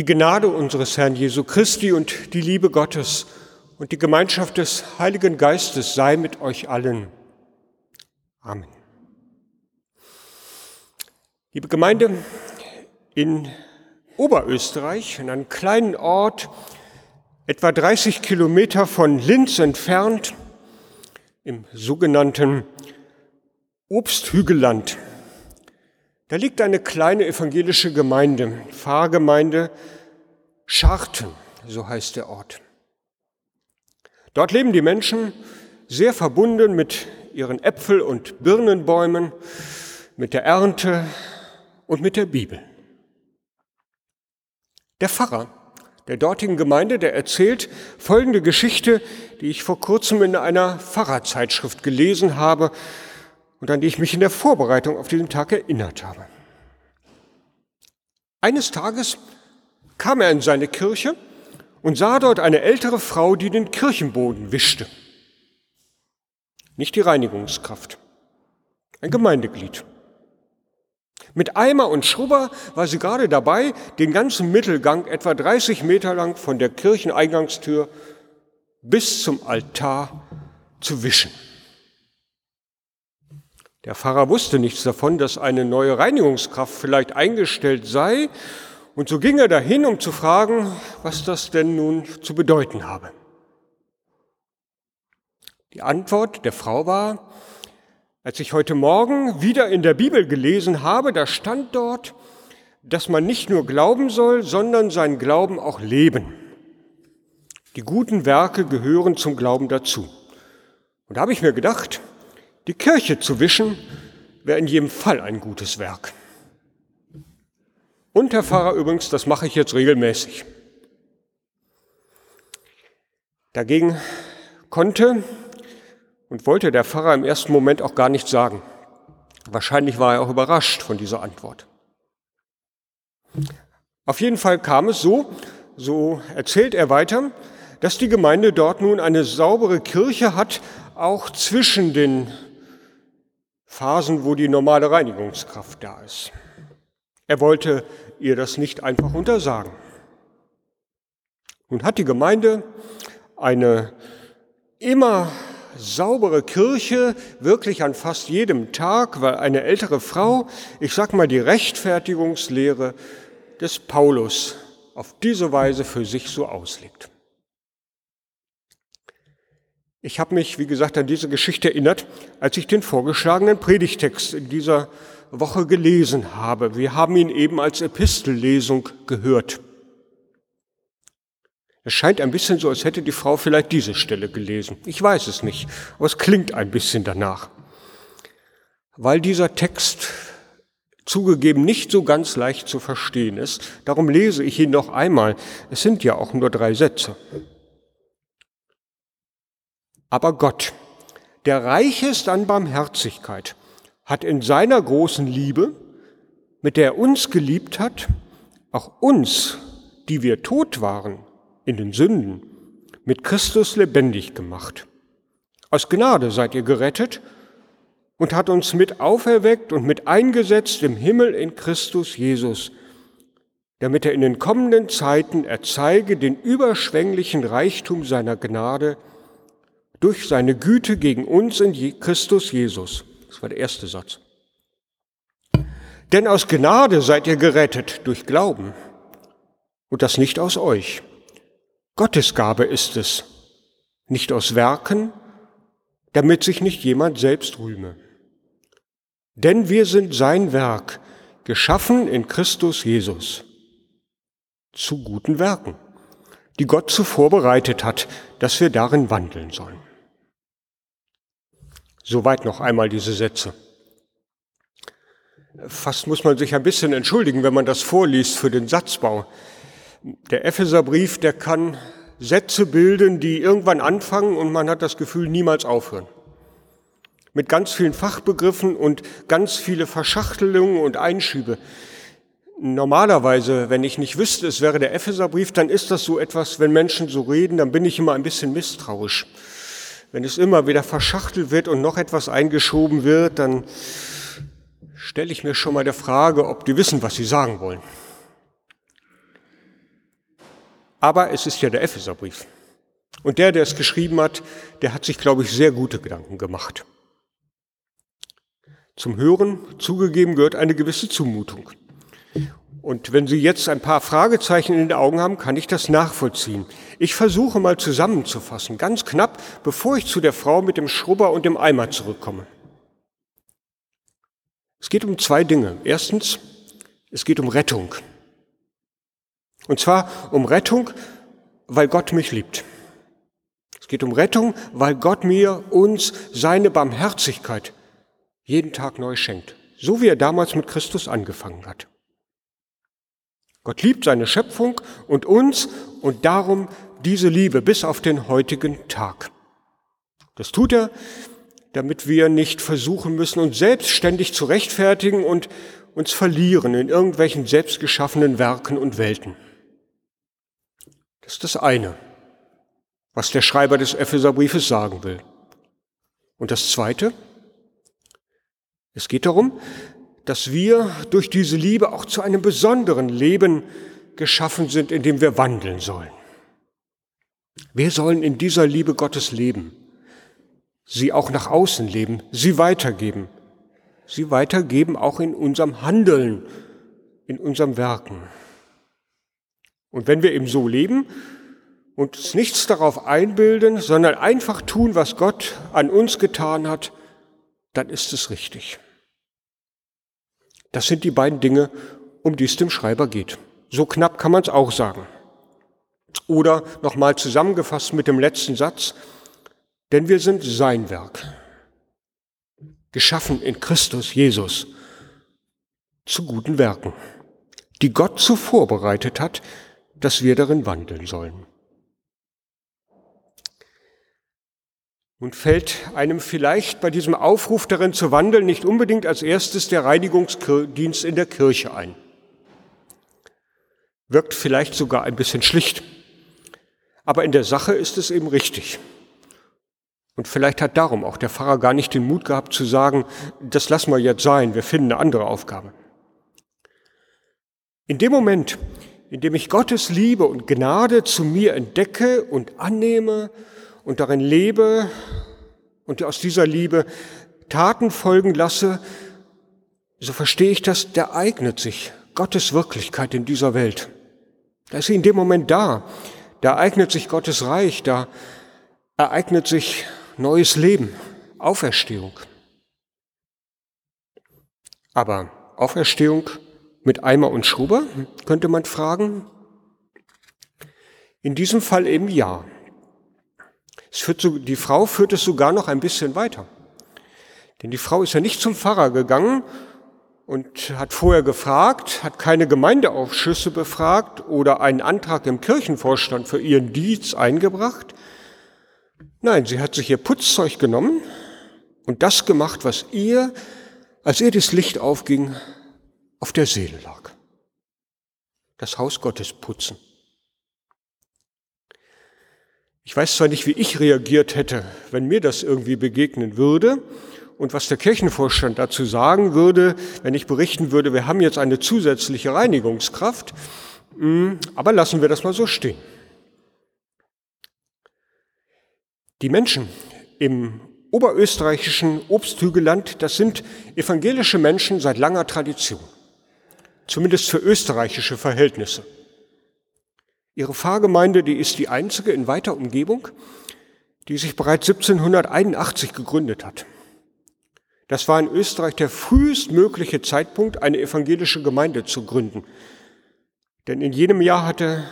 Die Gnade unseres Herrn Jesu Christi und die Liebe Gottes und die Gemeinschaft des Heiligen Geistes sei mit euch allen. Amen. Liebe Gemeinde, in Oberösterreich, in einem kleinen Ort, etwa 30 Kilometer von Linz entfernt, im sogenannten Obsthügelland, da liegt eine kleine evangelische Gemeinde, Pfarrgemeinde Scharten, so heißt der Ort. Dort leben die Menschen sehr verbunden mit ihren Äpfel- und Birnenbäumen, mit der Ernte und mit der Bibel. Der Pfarrer der dortigen Gemeinde, der erzählt folgende Geschichte, die ich vor kurzem in einer Pfarrerzeitschrift gelesen habe und an die ich mich in der Vorbereitung auf diesen Tag erinnert habe. Eines Tages kam er in seine Kirche und sah dort eine ältere Frau, die den Kirchenboden wischte. Nicht die Reinigungskraft, ein Gemeindeglied. Mit Eimer und Schrubber war sie gerade dabei, den ganzen Mittelgang, etwa 30 Meter lang, von der Kircheneingangstür bis zum Altar zu wischen. Der Pfarrer wusste nichts davon, dass eine neue Reinigungskraft vielleicht eingestellt sei, und so ging er dahin, um zu fragen, was das denn nun zu bedeuten habe. Die Antwort der Frau war, als ich heute Morgen wieder in der Bibel gelesen habe, da stand dort, dass man nicht nur glauben soll, sondern sein Glauben auch leben. Die guten Werke gehören zum Glauben dazu. Und da habe ich mir gedacht, die Kirche zu wischen wäre in jedem Fall ein gutes Werk. Und Herr Pfarrer übrigens, das mache ich jetzt regelmäßig. Dagegen konnte und wollte der Pfarrer im ersten Moment auch gar nichts sagen. Wahrscheinlich war er auch überrascht von dieser Antwort. Auf jeden Fall kam es so, so erzählt er weiter, dass die Gemeinde dort nun eine saubere Kirche hat, auch zwischen den Phasen, wo die normale Reinigungskraft da ist. Er wollte ihr das nicht einfach untersagen. Nun hat die Gemeinde eine immer saubere Kirche, wirklich an fast jedem Tag, weil eine ältere Frau, ich sag mal die Rechtfertigungslehre des Paulus auf diese Weise für sich so auslegt. Ich habe mich, wie gesagt, an diese Geschichte erinnert, als ich den vorgeschlagenen Predigtext in dieser Woche gelesen habe. Wir haben ihn eben als Epistellesung gehört. Es scheint ein bisschen so, als hätte die Frau vielleicht diese Stelle gelesen. Ich weiß es nicht, aber es klingt ein bisschen danach. Weil dieser Text zugegeben nicht so ganz leicht zu verstehen ist, darum lese ich ihn noch einmal. Es sind ja auch nur drei Sätze. Aber Gott, der reich ist an Barmherzigkeit, hat in seiner großen Liebe, mit der er uns geliebt hat, auch uns, die wir tot waren, in den Sünden mit Christus lebendig gemacht. Aus Gnade seid ihr gerettet und hat uns mit auferweckt und mit eingesetzt im Himmel in Christus Jesus, damit er in den kommenden Zeiten erzeige den überschwänglichen Reichtum seiner Gnade durch seine Güte gegen uns in Christus Jesus. Das war der erste Satz. Denn aus Gnade seid ihr gerettet durch Glauben und das nicht aus euch. Gottes Gabe ist es, nicht aus Werken, damit sich nicht jemand selbst rühme. Denn wir sind sein Werk, geschaffen in Christus Jesus, zu guten Werken, die Gott zuvor bereitet hat, dass wir darin wandeln sollen. Soweit noch einmal diese Sätze. Fast muss man sich ein bisschen entschuldigen, wenn man das vorliest für den Satzbau. Der Epheserbrief, der kann Sätze bilden, die irgendwann anfangen und man hat das Gefühl, niemals aufhören. Mit ganz vielen Fachbegriffen und ganz viele Verschachtelungen und Einschübe. Normalerweise, wenn ich nicht wüsste, es wäre der Epheserbrief, dann ist das so etwas, wenn Menschen so reden, dann bin ich immer ein bisschen misstrauisch. Wenn es immer wieder verschachtelt wird und noch etwas eingeschoben wird, dann stelle ich mir schon mal der Frage, ob die wissen, was sie sagen wollen. Aber es ist ja der Epheserbrief. Und der, der es geschrieben hat, der hat sich, glaube ich, sehr gute Gedanken gemacht. Zum Hören zugegeben gehört eine gewisse Zumutung. Und wenn Sie jetzt ein paar Fragezeichen in den Augen haben, kann ich das nachvollziehen. Ich versuche mal zusammenzufassen, ganz knapp, bevor ich zu der Frau mit dem Schrubber und dem Eimer zurückkomme. Es geht um zwei Dinge. Erstens, es geht um Rettung. Und zwar um Rettung, weil Gott mich liebt. Es geht um Rettung, weil Gott mir, uns seine Barmherzigkeit jeden Tag neu schenkt. So wie er damals mit Christus angefangen hat. Gott liebt seine Schöpfung und uns und darum diese Liebe bis auf den heutigen Tag. Das tut er, damit wir nicht versuchen müssen, uns selbstständig zu rechtfertigen und uns verlieren in irgendwelchen selbstgeschaffenen Werken und Welten. Das ist das eine, was der Schreiber des Epheserbriefes sagen will. Und das zweite, es geht darum, dass wir durch diese Liebe auch zu einem besonderen Leben geschaffen sind, in dem wir wandeln sollen. Wir sollen in dieser Liebe Gottes leben, sie auch nach außen leben, sie weitergeben, sie weitergeben auch in unserem Handeln, in unserem Werken. Und wenn wir eben so leben und uns nichts darauf einbilden, sondern einfach tun, was Gott an uns getan hat, dann ist es richtig. Das sind die beiden Dinge, um die es dem Schreiber geht. So knapp kann man es auch sagen. Oder nochmal zusammengefasst mit dem letzten Satz, denn wir sind sein Werk, geschaffen in Christus Jesus zu guten Werken, die Gott zuvor bereitet hat, dass wir darin wandeln sollen. Und fällt einem vielleicht bei diesem Aufruf darin zu wandeln nicht unbedingt als erstes der Reinigungsdienst in der Kirche ein. Wirkt vielleicht sogar ein bisschen schlicht. Aber in der Sache ist es eben richtig. Und vielleicht hat darum auch der Pfarrer gar nicht den Mut gehabt zu sagen, das lassen wir jetzt sein, wir finden eine andere Aufgabe. In dem Moment, in dem ich Gottes Liebe und Gnade zu mir entdecke und annehme und darin lebe und aus dieser Liebe Taten folgen lasse, so verstehe ich das, der eignet sich Gottes Wirklichkeit in dieser Welt. Da ist sie in dem Moment da. Da eignet sich Gottes Reich, da ereignet sich neues Leben, Auferstehung. Aber Auferstehung mit Eimer und Schrubber, könnte man fragen? In diesem Fall eben ja. So, die Frau führt es sogar noch ein bisschen weiter. Denn die Frau ist ja nicht zum Pfarrer gegangen und hat vorher gefragt, hat keine Gemeindeausschüsse befragt oder einen Antrag im Kirchenvorstand für ihren Dienst eingebracht. Nein, sie hat sich ihr Putzzeug genommen und das gemacht, was ihr, als ihr das Licht aufging, auf der Seele lag. Das Haus Gottes putzen. Ich weiß zwar nicht, wie ich reagiert hätte, wenn mir das irgendwie begegnen würde und was der Kirchenvorstand dazu sagen würde, wenn ich berichten würde, wir haben jetzt eine zusätzliche Reinigungskraft, hm, aber lassen wir das mal so stehen. Die Menschen im oberösterreichischen Obsthügelland, das sind evangelische Menschen seit langer Tradition, zumindest für österreichische Verhältnisse. Ihre Pfarrgemeinde, die ist die einzige in weiter Umgebung, die sich bereits 1781 gegründet hat. Das war in Österreich der frühestmögliche Zeitpunkt, eine evangelische Gemeinde zu gründen. Denn in jenem Jahr hatte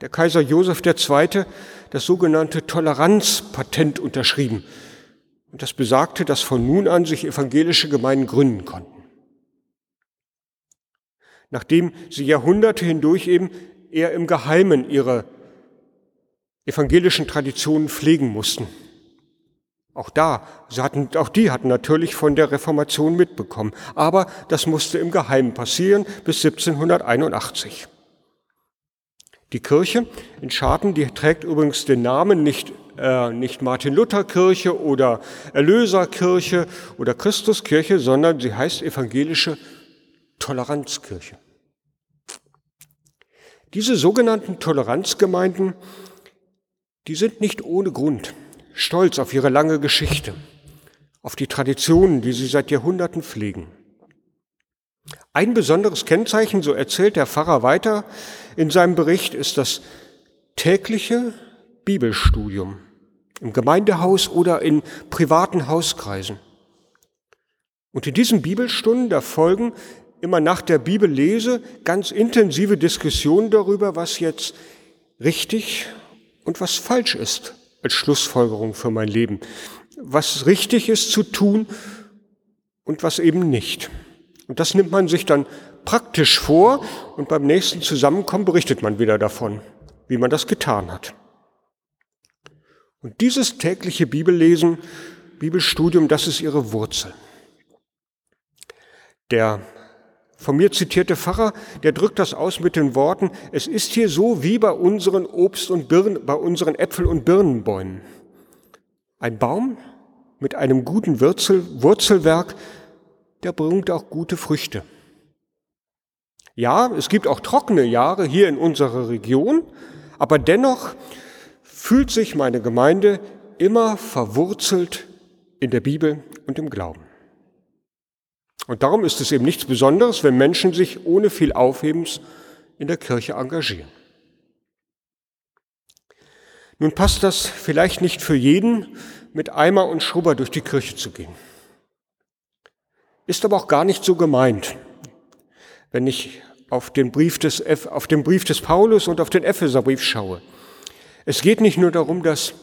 der Kaiser Joseph II. das sogenannte Toleranzpatent unterschrieben. Und das besagte, dass von nun an sich evangelische Gemeinden gründen konnten. Nachdem sie Jahrhunderte hindurch eben eher im Geheimen ihre evangelischen Traditionen pflegen mussten. Auch da, hatten, auch die hatten natürlich von der Reformation mitbekommen. Aber das musste im Geheimen passieren bis 1781. Die Kirche in Scharten, die trägt übrigens den Namen nicht, äh, nicht Martin Luther Kirche oder Erlöserkirche oder Christuskirche, sondern sie heißt evangelische Toleranzkirche. Diese sogenannten Toleranzgemeinden, die sind nicht ohne Grund stolz auf ihre lange Geschichte, auf die Traditionen, die sie seit Jahrhunderten pflegen. Ein besonderes Kennzeichen, so erzählt der Pfarrer weiter in seinem Bericht, ist das tägliche Bibelstudium im Gemeindehaus oder in privaten Hauskreisen. Und in diesen Bibelstunden, da folgen immer nach der Bibellese ganz intensive Diskussionen darüber, was jetzt richtig und was falsch ist als Schlussfolgerung für mein Leben, was richtig ist zu tun und was eben nicht. Und das nimmt man sich dann praktisch vor und beim nächsten Zusammenkommen berichtet man wieder davon, wie man das getan hat. Und dieses tägliche Bibellesen, Bibelstudium, das ist ihre Wurzel. Der von mir zitierte Pfarrer, der drückt das aus mit den Worten, es ist hier so wie bei unseren Obst- und Birnen, bei unseren Äpfel- und Birnenbäumen. Ein Baum mit einem guten Wurzel, Wurzelwerk, der bringt auch gute Früchte. Ja, es gibt auch trockene Jahre hier in unserer Region, aber dennoch fühlt sich meine Gemeinde immer verwurzelt in der Bibel und im Glauben. Und darum ist es eben nichts Besonderes, wenn Menschen sich ohne viel Aufhebens in der Kirche engagieren. Nun passt das vielleicht nicht für jeden, mit Eimer und Schrubber durch die Kirche zu gehen. Ist aber auch gar nicht so gemeint, wenn ich auf den Brief des, auf den Brief des Paulus und auf den Epheserbrief schaue. Es geht nicht nur darum, dass,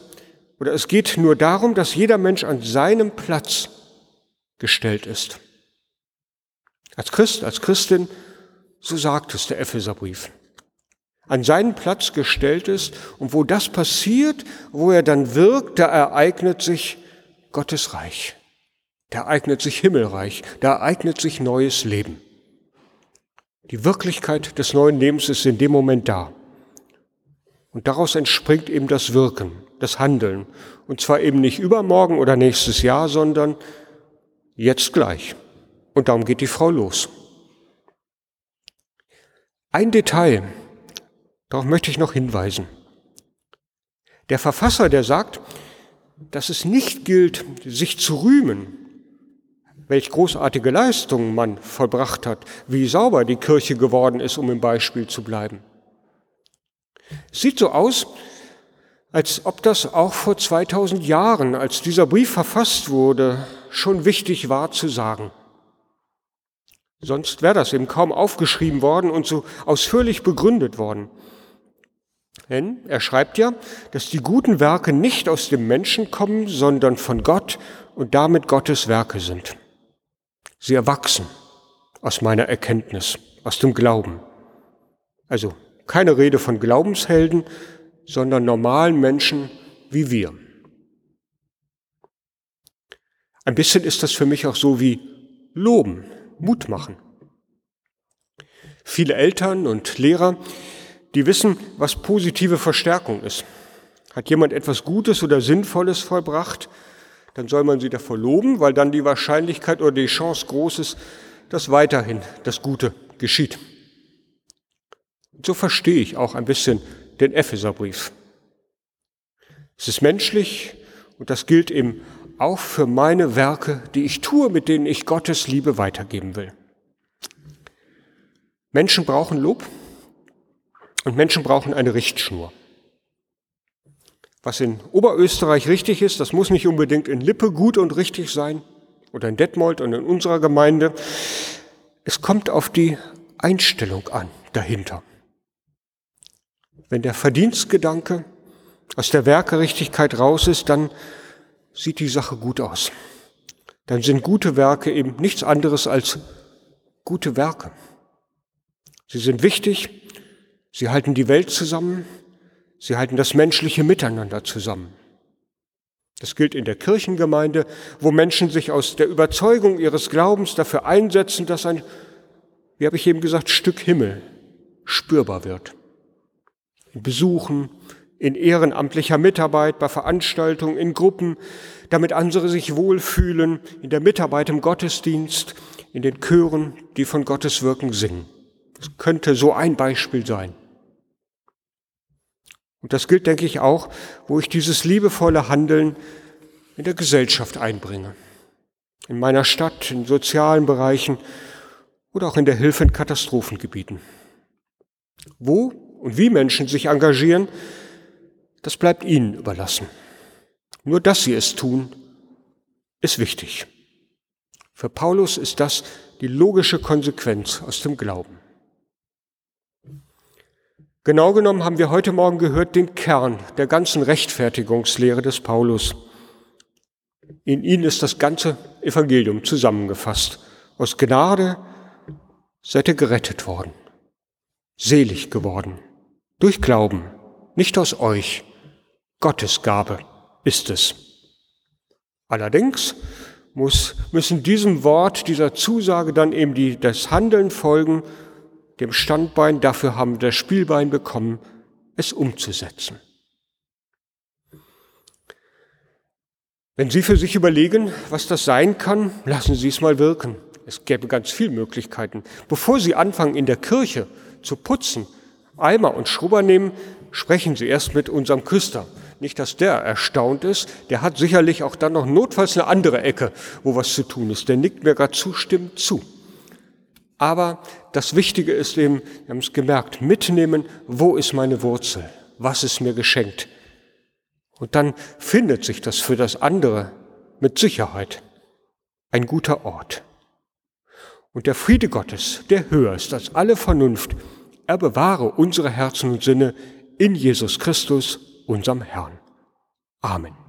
oder es geht nur darum, dass jeder Mensch an seinem Platz gestellt ist. Als Christ, als Christin, so sagt es der Epheserbrief, an seinen Platz gestellt ist und wo das passiert, wo er dann wirkt, da ereignet sich Gottes Reich, da ereignet sich Himmelreich, da ereignet sich neues Leben. Die Wirklichkeit des neuen Lebens ist in dem Moment da. Und daraus entspringt eben das Wirken, das Handeln. Und zwar eben nicht übermorgen oder nächstes Jahr, sondern jetzt gleich. Und darum geht die Frau los. Ein Detail, darauf möchte ich noch hinweisen. Der Verfasser, der sagt, dass es nicht gilt, sich zu rühmen, welch großartige Leistungen man vollbracht hat, wie sauber die Kirche geworden ist, um im Beispiel zu bleiben. Es sieht so aus, als ob das auch vor 2000 Jahren, als dieser Brief verfasst wurde, schon wichtig war zu sagen. Sonst wäre das eben kaum aufgeschrieben worden und so ausführlich begründet worden. Denn er schreibt ja, dass die guten Werke nicht aus dem Menschen kommen, sondern von Gott und damit Gottes Werke sind. Sie erwachsen aus meiner Erkenntnis, aus dem Glauben. Also keine Rede von Glaubenshelden, sondern normalen Menschen wie wir. Ein bisschen ist das für mich auch so wie Loben. Mut machen. Viele Eltern und Lehrer, die wissen, was positive Verstärkung ist. Hat jemand etwas Gutes oder Sinnvolles vollbracht, dann soll man sie dafür loben, weil dann die Wahrscheinlichkeit oder die Chance groß ist, dass weiterhin das Gute geschieht. Und so verstehe ich auch ein bisschen den Epheserbrief. Es ist menschlich und das gilt im auch für meine Werke, die ich tue, mit denen ich Gottes Liebe weitergeben will. Menschen brauchen Lob und Menschen brauchen eine Richtschnur. Was in Oberösterreich richtig ist, das muss nicht unbedingt in Lippe gut und richtig sein oder in Detmold und in unserer Gemeinde. Es kommt auf die Einstellung an dahinter. Wenn der Verdienstgedanke aus der Werkerichtigkeit raus ist, dann sieht die Sache gut aus. Dann sind gute Werke eben nichts anderes als gute Werke. Sie sind wichtig, sie halten die Welt zusammen, sie halten das menschliche Miteinander zusammen. Das gilt in der Kirchengemeinde, wo Menschen sich aus der Überzeugung ihres Glaubens dafür einsetzen, dass ein, wie habe ich eben gesagt, Stück Himmel spürbar wird. In Besuchen, in ehrenamtlicher Mitarbeit, bei Veranstaltungen, in Gruppen, damit andere sich wohlfühlen, in der Mitarbeit im Gottesdienst, in den Chören, die von Gottes Wirken singen. Das könnte so ein Beispiel sein. Und das gilt, denke ich, auch, wo ich dieses liebevolle Handeln in der Gesellschaft einbringe. In meiner Stadt, in sozialen Bereichen oder auch in der Hilfe in Katastrophengebieten. Wo und wie Menschen sich engagieren, das bleibt ihnen überlassen. Nur dass sie es tun, ist wichtig. Für Paulus ist das die logische Konsequenz aus dem Glauben. Genau genommen haben wir heute Morgen gehört den Kern der ganzen Rechtfertigungslehre des Paulus. In ihn ist das ganze Evangelium zusammengefasst. Aus Gnade seid ihr gerettet worden, selig geworden, durch Glauben, nicht aus euch. Gottes Gabe ist es. Allerdings muss, müssen diesem Wort, dieser Zusage dann eben die, das Handeln folgen, dem Standbein, dafür haben wir das Spielbein bekommen, es umzusetzen. Wenn Sie für sich überlegen, was das sein kann, lassen Sie es mal wirken. Es gäbe ganz viele Möglichkeiten. Bevor Sie anfangen, in der Kirche zu putzen, Eimer und Schrubber nehmen, sprechen Sie erst mit unserem Küster. Nicht, dass der erstaunt ist, der hat sicherlich auch dann noch notfalls eine andere Ecke, wo was zu tun ist. Der nickt mir gerade zustimmend zu. Aber das Wichtige ist eben, wir haben es gemerkt, mitnehmen, wo ist meine Wurzel? Was ist mir geschenkt? Und dann findet sich das für das andere mit Sicherheit ein guter Ort. Und der Friede Gottes, der höher ist als alle Vernunft, er bewahre unsere Herzen und Sinne in Jesus Christus, unserem Herrn. Amen.